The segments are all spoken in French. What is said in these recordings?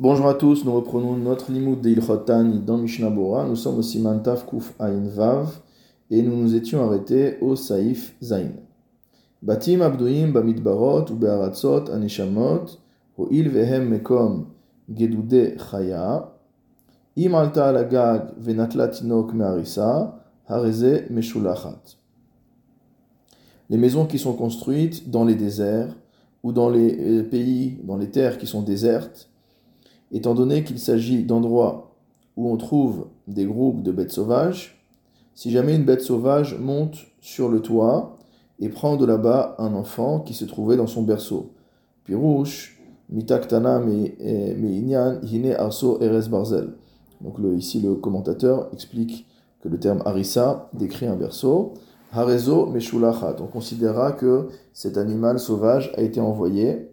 Bonjour à tous, nous reprenons notre limoud de Ilchotani dans Mishnah. Nous sommes au Siman Kuf Ain Vav et nous nous étions arrêtés au Saif Zain. Batim ou Anishamot Ho'il Vehem Mekom Gedude Chaya Im Alagag Venatla Tinok Meshulachat Les maisons qui sont construites dans les déserts ou dans les euh, pays, dans les terres qui sont désertes, étant donné qu'il s'agit d'endroits où on trouve des groupes de bêtes sauvages, si jamais une bête sauvage monte sur le toit et prend de là-bas un enfant qui se trouvait dans son berceau, Pirouche, mitaktana inyan hine arso eres barzel. Donc ici le commentateur explique que le terme harissa décrit un berceau. Harezo meshulachat. On considérera que cet animal sauvage a été envoyé.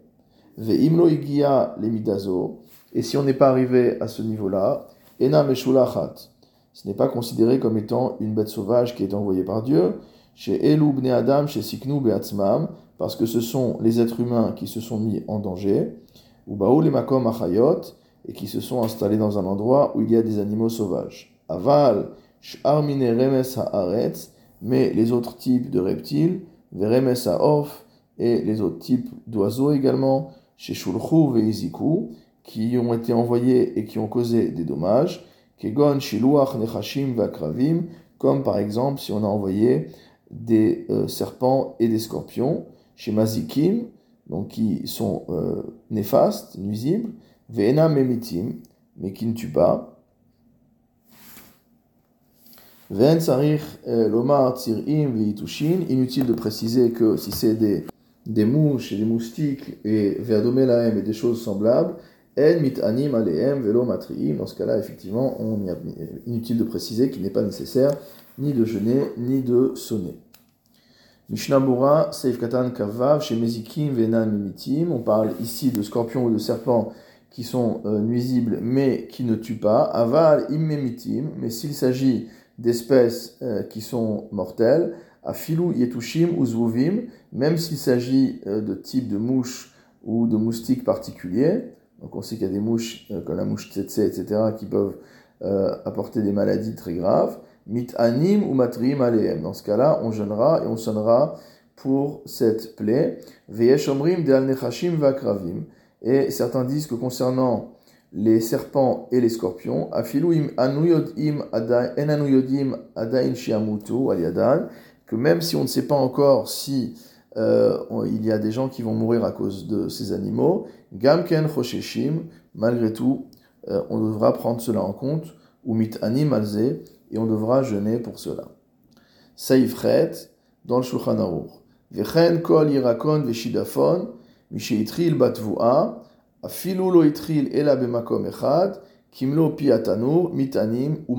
Ve'imlo igia lemidazo. Et si on n'est pas arrivé à ce niveau-là, ena meshulachat. Ce n'est pas considéré comme étant une bête sauvage qui est envoyée par Dieu. Chez Elu bne Adam, chez Siknu beatzmam, parce que ce sont les êtres humains qui se sont mis en danger. Ou baoul makom achayot, et qui se sont installés dans un endroit où il y a des animaux sauvages. Aval, sh'armine remes haaretz, mais les autres types de reptiles, Veremes Orf, et les autres types d'oiseaux également, chez Shulchu Veiziku, qui ont été envoyés et qui ont causé des dommages, Kegon Shiluach Nechashim Vakravim, comme par exemple si on a envoyé des euh, serpents et des scorpions, chez Mazikim, donc qui sont euh, néfastes, nuisibles, Veena Memitim, mais qui ne tuent pas, euh, inutile de préciser que si c'est des, des mouches et des moustiques et et des choses semblables, dans ce cas-là, effectivement, on a, inutile de préciser qu'il n'est pas nécessaire ni de jeûner ni de sonner. Mishnah Seif Katan Kavav, chez Mezikim, Venan Mimitim. On parle ici de scorpions ou de serpents qui sont euh, nuisibles mais qui ne tuent pas. Aval Immemitim, mais s'il s'agit d'espèces euh, qui sont mortelles, à filou yetushim ou zvuvim, même s'il s'agit euh, de types de mouches ou de moustiques particuliers. Donc on sait qu'il y a des mouches euh, comme la mouche tsetse, etc., qui peuvent apporter des maladies très graves. Mit anim ou matrim aleem. Dans ce cas-là, on jeûnera et on sonnera pour cette plaie. Veyesh omrim de al nechashim vakravim. Et certains disent que concernant les serpents et les scorpions, afiluim anuyodim enanuyodim adain shiamutu aliadan, que même si on ne sait pas encore si euh, il y a des gens qui vont mourir à cause de ces animaux, gamken chosheshim, malgré tout, euh, on devra prendre cela en compte, ou mit anim alze, et on devra jeûner pour cela. Saifret, dans le Shulchan Aruch. Vechen kol irakon veshidafon, misheitril batvua, kimlo mitanim ou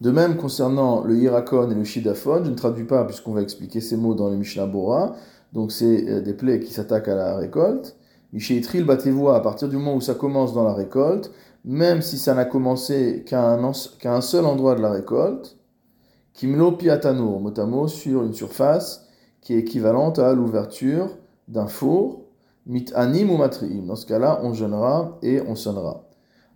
De même, concernant le hirakon et le shidaphone, je ne traduis pas puisqu'on va expliquer ces mots dans le Mishnah Bora, donc c'est euh, des plaies qui s'attaquent à la récolte. Misheitril batevoa, à partir du moment où ça commence dans la récolte, même si ça n'a commencé qu'à un, seul endroit de la récolte, kimlo piatanur, mot sur une surface qui est équivalente à l'ouverture d'un four, mit anim ou matriim. Dans ce cas-là, on jeûnera et on sonnera.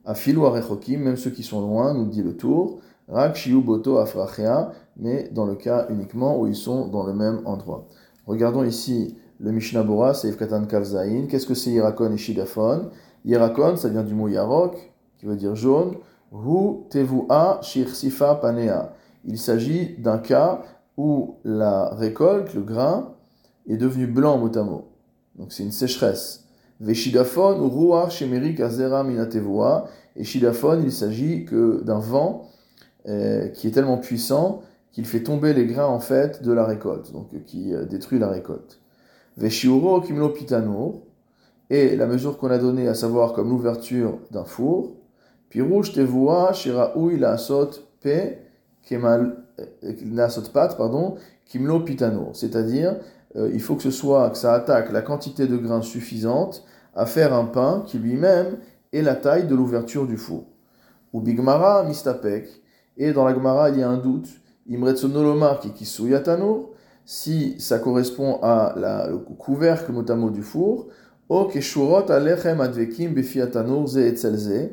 Afilu arechokim, même ceux qui sont loin, nous dit le tour. Rak boto afrachia, mais dans le cas uniquement où ils sont dans le même endroit. Regardons ici le Mishnah Bora, Seif Katan Kavzaïn. Qu'est-ce que c'est Irakon et Shidafon? Irakon, ça vient du mot Yarok, qui veut dire jaune. Hu tevua sifa panea. Il s'agit d'un cas où la récolte, le grain, est devenu blanc mot à mot. Donc c'est une sécheresse. Veshidafon ruach shemerik azera minatevoa. Et shidafon, il s'agit que d'un vent qui est tellement puissant qu'il fait tomber les grains en fait de la récolte, donc qui euh, détruit la récolte. Veshiuro kimlo pitano. Et la mesure qu'on a donnée, à savoir comme l'ouverture d'un four. Pirouche tevoa shiraoui la asot pe kemal euh, pat pardon kimlo pitano. C'est-à-dire euh, il faut que ce soit, que ça attaque la quantité de grains suffisante à faire un pain qui lui-même est la taille de l'ouverture du four. Ou bigmara mistapek, et dans la gmara il y a un doute, imretsonolomar kikisuyatano, si ça correspond à la, le couvercle motamo du four, O keshurot alechem advekim befiatanur ze etzelze.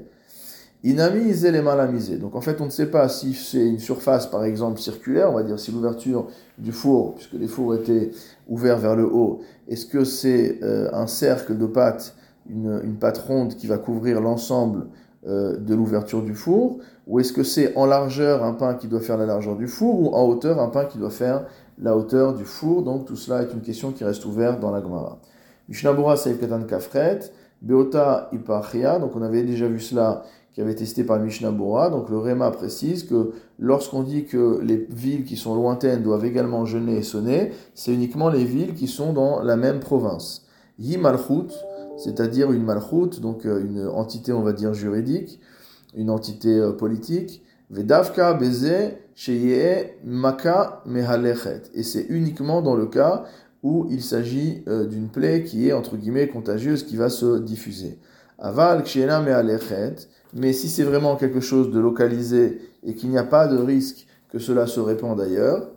Inami ze. Donc en fait, on ne sait pas si c'est une surface, par exemple, circulaire, on va dire si l'ouverture du four, puisque les fours étaient ouverts vers le haut, est-ce que c'est euh, un cercle de pâte, une, une pâte ronde qui va couvrir l'ensemble euh, de l'ouverture du four, ou est-ce que c'est en largeur un pain qui doit faire la largeur du four, ou en hauteur un pain qui doit faire la hauteur du four Donc tout cela est une question qui reste ouverte dans la Gemara. Mishnabura Saïf Katan Kafret, Beota Ipachia, donc on avait déjà vu cela qui avait testé par Mishnah Donc le Réma précise que lorsqu'on dit que les villes qui sont lointaines doivent également jeûner et sonner, c'est uniquement les villes qui sont dans la même province. Yimalchut, c'est-à-dire une malchut, donc euh, une entité, on va dire, juridique, une entité euh, politique. Vedavka beze sheye maka mehalechet. Et c'est uniquement dans le cas où il s'agit euh, d'une plaie qui est, entre guillemets, contagieuse, qui va se diffuser. Aval ksheena mehalechet. Mais si c'est vraiment quelque chose de localisé et qu'il n'y a pas de risque que cela se répande ailleurs,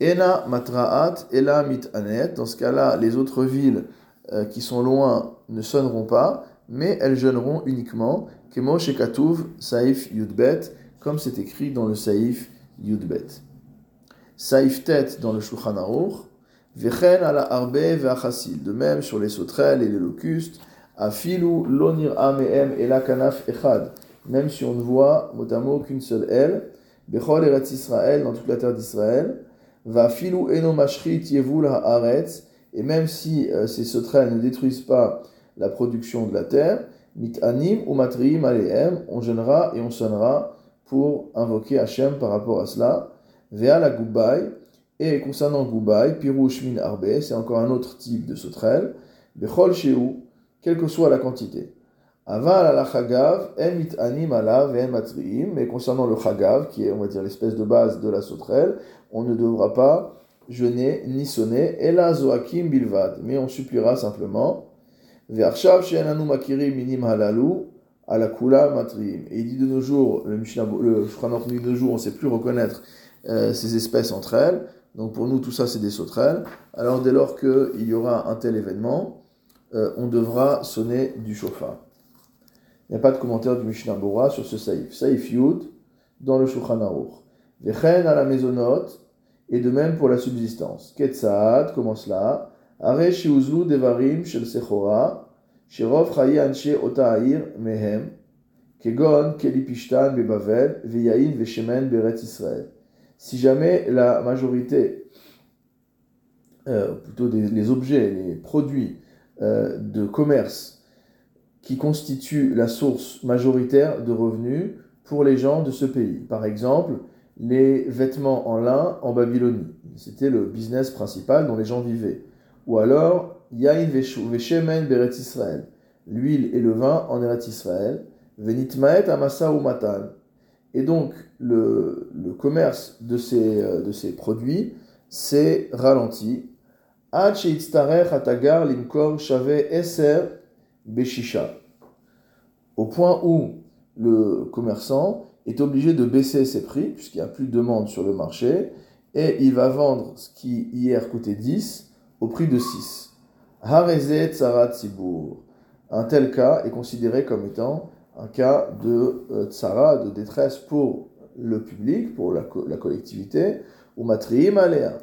ena matraat ela mitanet. Dans ce cas-là, les autres villes euh, qui sont loin ne sonneront pas, mais elles jeûneront uniquement. Kemo shekatuv saif yudbet, comme c'est écrit dans le saif yudbet. Saif tet dans le Shulchan Aruch, vechen ala arbe. De même sur les sauterelles et les locustes, afilu lonir amehem et la kanaf echad. Même si on ne voit mot qu'une seule aile, bechol eretz Israël dans toute la terre d'Israël, va filu eno mashrit yevul haaretz, et même si euh, ces sauterelles ne détruisent pas la production de la terre, anim ou matriim on jeûnera et on sonnera pour invoquer Hachem par rapport à cela. Vea la et concernant goubaï, pirouch min arbe, c'est encore un autre type de sauterelle, bechol sheu, quelle que soit la quantité. Aval la chagav, en anim alav en matriim, mais concernant le chagav, qui est, on va dire, l'espèce de base de la sauterelle, on ne devra pas jeûner ni sonner, et la zoakim bilvad, mais on suppliera simplement, ve'arshav she'enanu makirim minim halalu, à la kula matriim. Et il dit de nos jours, le Mishnah, le dit de nos jours, on ne sait plus reconnaître euh, ces espèces entre elles. Donc pour nous, tout ça, c'est des sauterelles. Alors dès lors qu'il y aura un tel événement, euh, on devra sonner du chauffard. Il n'y a pas de commentaire du Mishnah Bora sur ce saïf. Saïf Yud, dans le Shulchan Aruch. À la maisonnote, et de même pour la subsistance. Ketsaad, comment cela? Are shiuzu devarim shel sechora, shirov chayi anshe ota'ir mehem, kegon kelipishtan bebavel, veyain veshemen beret Israël. Si jamais la majorité, euh, plutôt les objets, les produits euh, de commerce qui constituent la source majoritaire de revenus pour les gens de ce pays. Par exemple, les vêtements en lin en Babylonie. C'était le business principal dont les gens vivaient. Ou alors, Yain Veshemen Beret Israël, l'huile et le vin en Eret Israël, Venitmaet Amasa ou Matan. Et donc, le, le commerce de ces, euh, de ces produits s'est ralenti. Atagar Limkor Shave Eser Beshisha. Au point où le commerçant est obligé de baisser ses prix, puisqu'il n'y a plus de demande sur le marché, et il va vendre ce qui hier coûtait 10 au prix de 6. Harezet Tsarat Sibour. Un tel cas est considéré comme étant un cas de euh, tsara, de détresse pour le public, pour la, collectivité, ou matriim alea.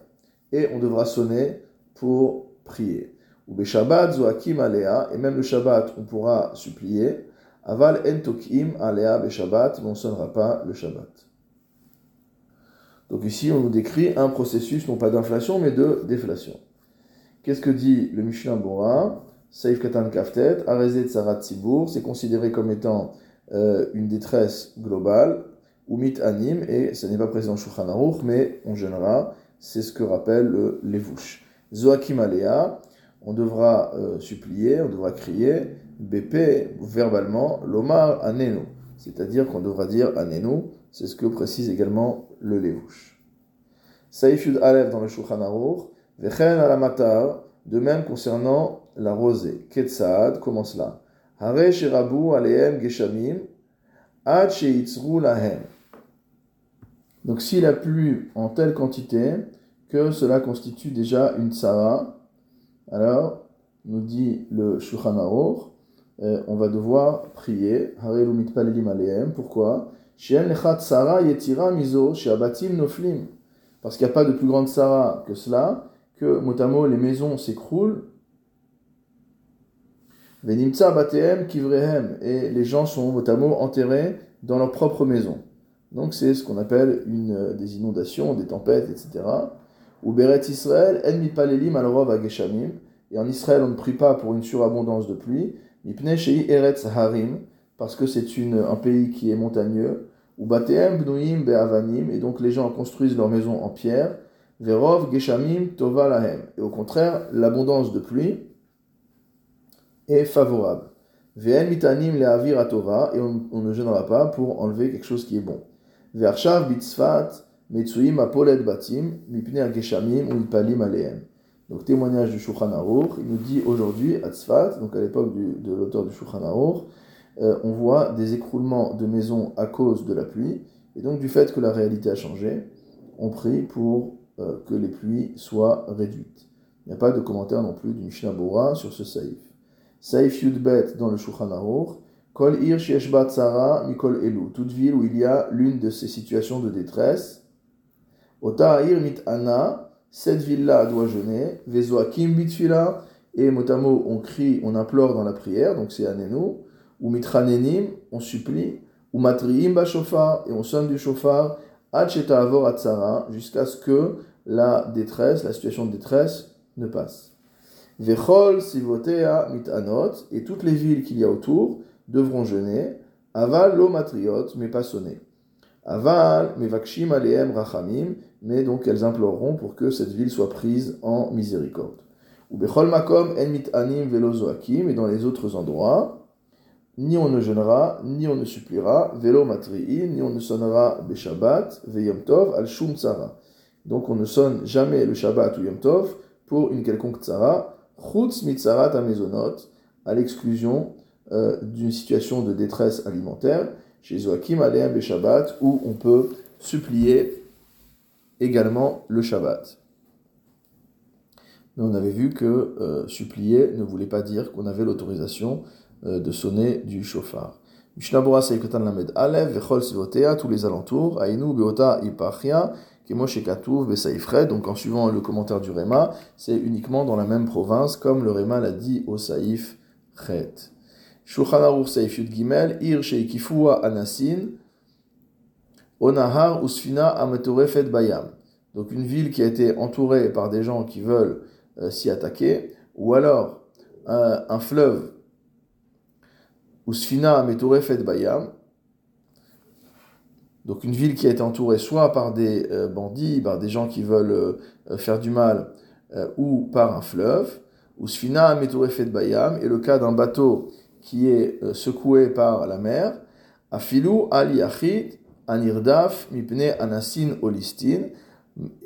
Et on devra sonner pour prier. Ou beshabbat zoakim alea, et même le Shabbat, on pourra supplier. Aval en tokim alea be Shabbat, mais on ne sonnera pas le Shabbat. Donc ici, on nous décrit un processus, non pas d'inflation, mais de déflation. Qu'est-ce que dit le Mishnah Bora? Saif Katan Kaftet, Arezet Tsarat c'est considéré comme étant euh, une détresse globale, ou mit anim, et ce n'est pas présent dans Shulchan mais on gênera, c'est ce que rappelle le Levouche. Zoakim Alea, on devra euh, supplier, on devra crier, BP, verbalement, l'omar anenu, c'est-à-dire qu'on devra dire anenu, c'est ce que précise également le Levouche. Saïf Yud dans le Shulchan Aruch, Vechen alamatar, de même concernant la rosée. Ketsaad, comment cela Hare sherabu aleem geshamim, ad sheitzru lahem. Donc s'il a plu en telle quantité que cela constitue déjà une tsara, alors nous dit le Shulchan Aruch, euh, on va devoir prier. Pourquoi? Parce qu'il n'y a pas de plus grande Sarah que cela, que motamo les maisons s'écroulent. Venimtsa bateem kivrehem. Et les gens sont motamo enterrés dans leur propre maison. Donc c'est ce qu'on appelle une, euh, des inondations, des tempêtes, etc. Ou Beret Israël, en mitpalelim al ageshamim. Et en Israël, on ne prie pas pour une surabondance de pluie. Eretz Harim, parce que c'est un pays qui est montagneux. Ou Bateem Bnuim Be'avanim, et donc les gens construisent leur maison en pierre. Verov Geshamim Tova Lahem. Et au contraire, l'abondance de pluie est favorable. Ve'en Mitanim Le'avir Tova, et on, ne gênera pas pour enlever quelque chose qui est bon. Ve'arshav Bitzfat Metsuim Apolet Batim, Mipner Geshamim Alehem. Donc témoignage du Shulchan Aruch, il nous dit aujourd'hui à Tzfat, donc à l'époque de l'auteur du Shulchan Aruch, euh, on voit des écroulements de maisons à cause de la pluie, et donc du fait que la réalité a changé, on prie pour euh, que les pluies soient réduites. Il n'y a pas de commentaire non plus du Mishnah sur ce saïf. Saïf Yudbet dans le Shulchan Aruch, Kol Ir Sheshbat Tzara Mikol Elu, toute ville où il y a l'une de ces situations de détresse, Ota Ir Mit Ana, cette ville-là doit jeûner, Vezoakim bitfila, et motamo, on crie, on implore dans la prière, donc c'est Anenu, ou mitranenim, on supplie, ou matriim bashofar, et on sonne du shofar, acheta avor atzara, jusqu'à ce que la détresse, la situation de détresse ne passe. Vechol sivotea mitanot, et toutes les villes qu'il y a autour devront jeûner, aval lo matriot, mais pas sonner. Aval, mevakshim aleem rachamim, mais donc elles imploreront pour que cette ville soit prise en miséricorde. Ou bechol makom en mit anim velo et dans les autres endroits, ni on ne jeûnera, ni on ne suppliera, velo matri'in, ni on ne sonnera beshabbat, veyom tov, al shum tsara. Donc on ne sonne jamais le Shabbat ou Yom Tov pour une quelconque tsara, chutz mitzarat amezonot, à l'exclusion euh, d'une situation de détresse alimentaire, chez Zoakim Aleim Beshabbat, où on peut supplier également le Shabbat. Mais on avait vu que euh, supplier ne voulait pas dire qu'on avait l'autorisation euh, de sonner du chauffard. Alev, Vechol tous les alentours, Ainu Beota Ipachia, donc en suivant le commentaire du Réma, c'est uniquement dans la même province, comme le Réma l'a dit au Saïf Chet. Shulchan Aruch Saïf Yud Gimel, Ir Sheikifua Anasin, Onahar Usfina Amatorefet Bayam. Donc une ville qui a été entourée par des gens qui veulent euh, s'y attaquer, ou alors un fleuve Usfina Amatorefet Bayam. Donc une ville qui a été entourée soit par des euh, bandits, par des gens qui veulent euh, faire du mal, ou par un fleuve. Usfina Amatorefet Bayam est le cas d'un bateau qui est secoué par la mer. Afilu Ali Achid Anirdaf, Mipne Anasin Olistin,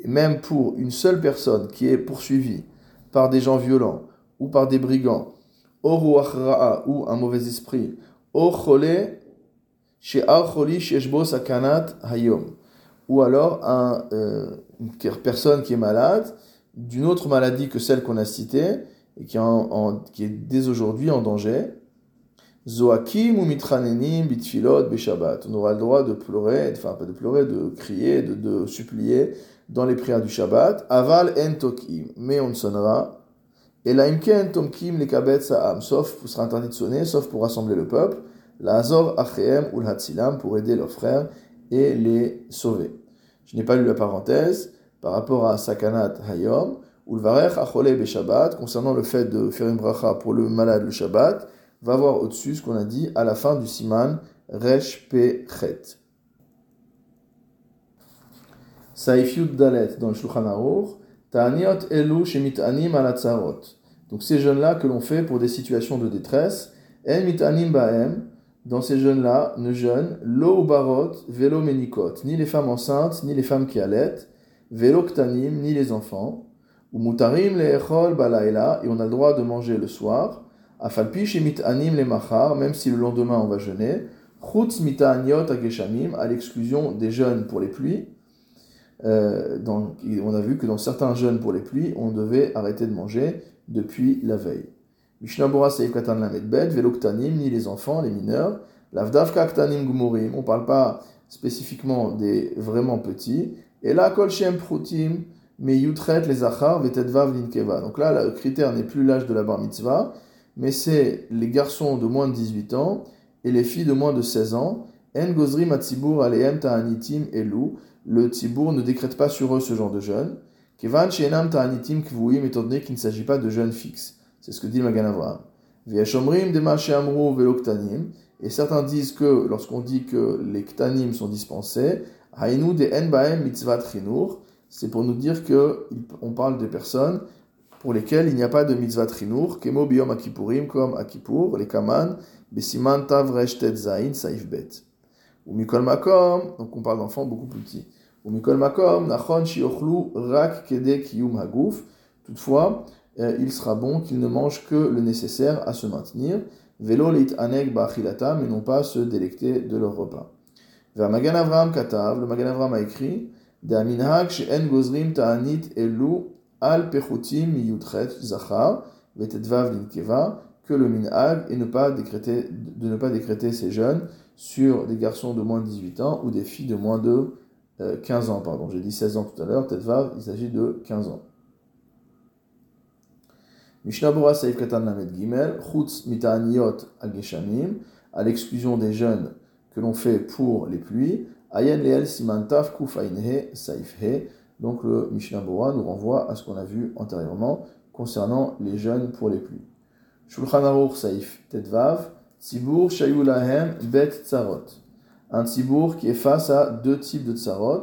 même pour une seule personne qui est poursuivie par des gens violents ou par des brigands, ou un mauvais esprit, ou alors euh, une personne qui est malade d'une autre maladie que celle qu'on a citée et qui est dès aujourd'hui en danger, Zoakim ou mitranenim bitfilot beshabbat. On aura le droit de pleurer, enfin pas de pleurer, de crier, de, supplier dans les prières du Shabbat. Aval en tokim, mais on ne sonnera. Et la imken tomkim les kabet sa'am, sauf, interdit de sonner, sauf pour rassembler le peuple. La achem ou hatzilam, pour aider leurs frères et les sauver. Je n'ai pas lu la parenthèse par rapport à Sakanat Hayom, ou le achole beshabbat, concernant le fait de faire une bracha pour le malade le Shabbat va voir au-dessus ce qu'on a dit à la fin du siman Resh Pe Chet. Saif Yud Dalet dans le Shulchan Aruch, Ta'aniot Elu Shemit Anim Alatzarot. Donc ces jeunes-là que l'on fait pour des situations de détresse, En Mitanim Baem, dans ces jeunes-là, ne jeûnent lo barot, velo menikot, ni les femmes enceintes, ni les femmes qui allaitent, velo ktanim, ni les enfants, ou mutarim le echol balaila, et on a le droit de manger le soir, Afalpi shemit anim le machar, même si le lendemain on va jeûner, chutz mita aniot ageshamim, à l'exclusion des jeûnes pour les pluies. Euh, on a vu que dans certains jeûnes pour les pluies, on devait arrêter de manger depuis la veille. Mishnabura Seif Katan Lamed Bet, Veloktanim, ni les enfants, les mineurs. Lavdavka Ktanim Gumurim, on ne parle pas spécifiquement des vraiment petits. Et là, Kol Shem Prutim, mais Yutret les Achar, Vetetvav Linkeva. Donc là, le critère n'est plus l'âge de la bar mitzvah, mais c'est les garçons de moins de 18 ans et les filles de moins de 16 ans. En Gozrim Atzibur Aleem Ta'anitim Elu. Le Tzibour ne décrète pas sur eux ce genre de jeunes. Kevan Shenam Ta'anitim Kvuim, étant donné qu'il ne s'agit pas de jeunes fixes. C'est ce que dit le Magan Avraham. Veloktanim. Et certains disent que lorsqu'on dit que les ktanim sont dispensés, Hainu de En Mitzvat c'est pour nous dire que on parle de personnes pour lesquelles il n'y a pas de mitzvah trinour, kemo biyom akipurim, comme akipur, les kaman, besiman tav zain, saif bet. Ou mikol makom, donc on parle d'enfants beaucoup plus petits. Ou mikol makom, nachon shiochlu rak kede kiyum haguf. Toutefois, euh, il sera bon qu'ils ne mangent que le nécessaire à se maintenir. Velo lit anek ba'achilata, mais non pas se délecter de leur repas. Vers Magan Avram Katav, le Magan Avram a écrit De aminhag she'en gozrim ta'anit elu al pechutim yutret zachar vetetvav linkeva que le minhag et ne pas décréter, de ne pas décréter ces jeunes sur des garçons de moins de 18 ans ou des filles de moins de 15 euh, ans. Pardon, j'ai dit 16 ans tout à l'heure, tetvav, il s'agit de 15 ans. Mishnabura Saif Katan Lamed Gimel, Chutz Mitaniot al à l'exclusion des jeunes que l'on fait pour les pluies, Ayen Leel Simantaf Kufainhe Saif He. Donc le Mishnabura nous renvoie à ce qu'on a vu antérieurement concernant les jeunes pour les pluies. Shulchan Aruch Saif Tetvav, Shayulahem Bet Tzarot. Un tzibur qui est face à deux types de tzarot,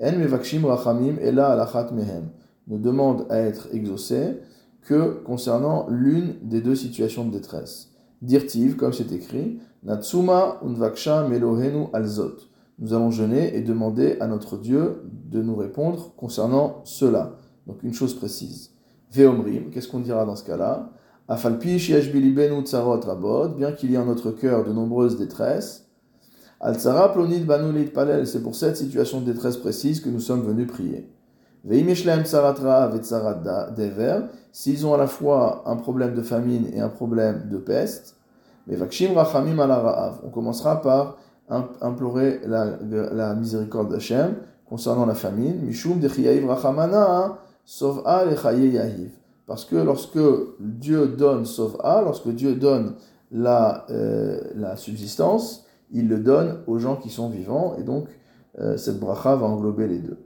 En Mevakshim Rachamim Ela Alachat Mehem, ne demande à être exaucé que concernant l'une des deux situations de détresse. Dirtiv, comme c'est écrit, Natsuma unvaksha melohenu alzot. Nous allons jeûner et demander à notre Dieu de nous répondre concernant cela. Donc une chose précise. Veomrim, qu'est-ce qu'on dira dans ce cas-là? Afalpi bilibenu tsarot rabot, bien qu'il y ait en notre cœur de nombreuses détresses. Al-tsara plonit banulit palel, c'est pour cette situation de détresse précise que nous sommes venus prier. S'ils ont à la fois un problème de famine et un problème de peste, on commencera par implorer la, miséricorde d'Hachem concernant la famine. Mishum Parce que lorsque Dieu donne sauva, lorsque Dieu donne la, euh, la subsistance, il le donne aux gens qui sont vivants, et donc euh, cette bracha va englober les deux.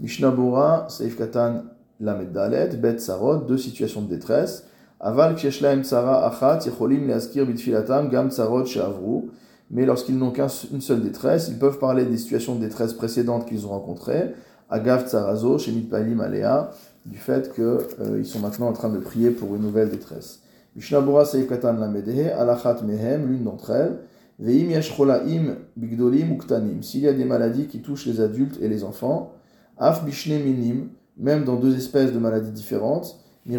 Mishnah Bora, Seif Katan Lamed Dalet, Bet Sarot, deux situations de détresse. Mais lorsqu'ils n'ont qu'une seule détresse, ils peuvent parler des situations de détresse précédentes qu'ils ont rencontrées. Agav Tsarazo, Shemit Palim Alea, du fait qu'ils euh, sont maintenant en train de prier pour une nouvelle détresse. Mishnah Bora, Seif Katan Lamedehe, Alachat Mehem, l'une d'entre elles. Veim Yashcholaim Bigdolim Uktanim. S'il y a des maladies qui touchent les adultes et les enfants, Af bishne minim, même dans deux espèces de maladies différentes, il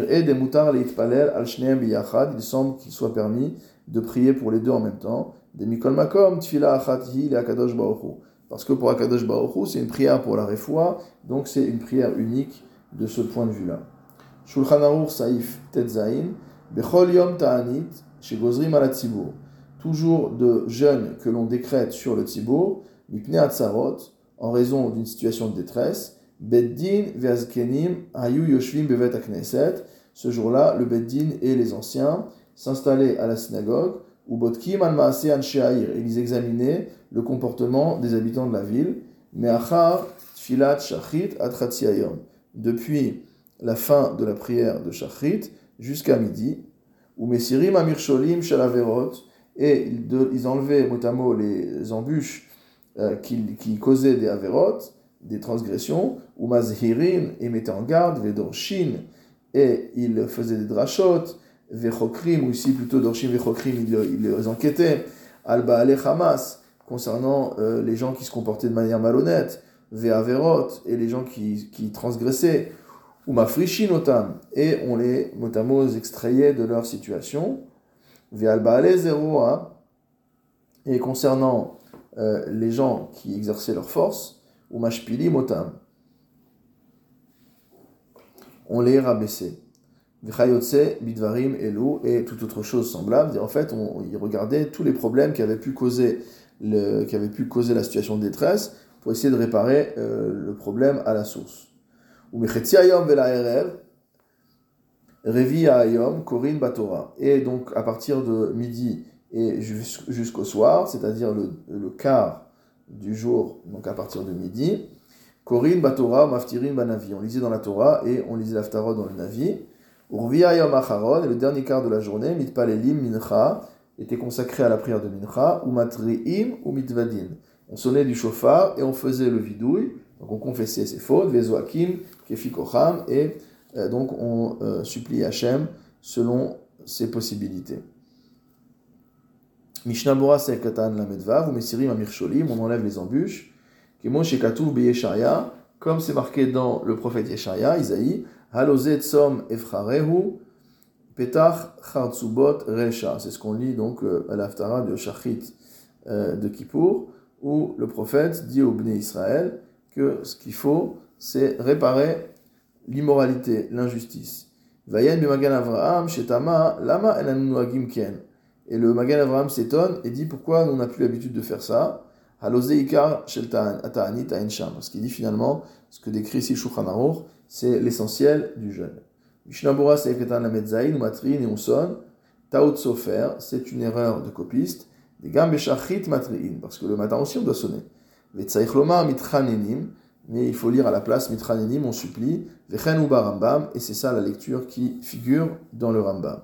semble qu'il soit permis de prier pour les deux en même temps. Parce que pour akadosh baochu, c'est une prière pour la refoua, donc c'est une prière unique de ce point de vue-là. Shulchan Aruch Saif Bechol Yom Ta'anit, chez Gozrim Toujours de jeûnes que l'on décrète sur le tzibur, mipne atzarot, en raison d'une situation de détresse, Beddin ve'azkenim hayu yoshvim bevet akneset. Ce jour-là, le Beddin et les anciens s'installaient à la synagogue, ou botkim al et ils examinaient le comportement des habitants de la ville. Me'achar tfilat shachrit atratsiayom. Depuis la fin de la prière de shachrit jusqu'à midi, ou mesirim amircholim shalaverot, et ils enlevaient mot les embûches euh, qui, causaient des avérotes, des transgressions, ou mazhirin, et mettait en garde, vedorshin, et il faisait des drachot, vechokrim, ou ici plutôt dorshin vechokrim, il, les enquêtait, alba ale hamas, concernant euh, les gens qui se comportaient de manière malhonnête, ve'averot, et les gens qui, qui transgressaient, ou mafrishin otam, et on les motamos extrayait de leur situation, ve'alba ale et concernant euh, les gens qui exerçaient leur force, ou mashpili motam. On les rabaissait. Bidvarim et toute autre chose semblable. En fait, on, il regardait tous les problèmes qui avaient pu causer la situation de détresse pour essayer de réparer euh, le problème à la source. Revi ayom korin batora. Et donc à partir de midi et jusqu'au soir, c'est-à-dire le quart du jour, donc à partir de midi, korin batora maftirin banavi. On lisait dans la Torah et on lisait l'aftarot dans le navi. Yom Acharon, et le dernier quart de la journée, Mitpalelim Mincha, était consacré à la prière de Mincha, ou Matriim ou Mitvadin. On sonnait du chauffard et on faisait le vidouille, donc on confessait ses fautes, Vezoakim, Kefikocham, et euh, donc on euh, supplie Hachem selon ses possibilités. Mishnabura Sekatan Lamedvav, ou Mesirim Amircholim, on enlève les embûches. Kemo Shekatouv Beyesharia, comme c'est marqué dans le prophète Yesharia, Isaïe, Halozet Tsom Efrarehu, Petach Chartsubot Recha. C'est ce qu'on lit donc euh, à l'Aftara de Shachit euh, de Kippour, où le prophète dit au Bnei Israël que ce qu'il faut, c'est réparer l'immoralité, l'injustice. Vayen Magan Avraham, Shetama, Lama Ken. Et le Magan Avraham s'étonne et dit pourquoi on n'a plus l'habitude de faire ça? Parce qu'il dit finalement, ce que décrit ici Shulchan c'est l'essentiel du jeûne. Mishnabura et on sonne. Taot Sofer, c'est une erreur de copiste. Des Gambeshachit Matriin, parce que le matin aussi on doit sonner. Vetsaichloma Mitranenim, mais il faut lire à la place Mitranenim, on supplie. Rambam, et c'est ça la lecture qui figure dans le Rambam.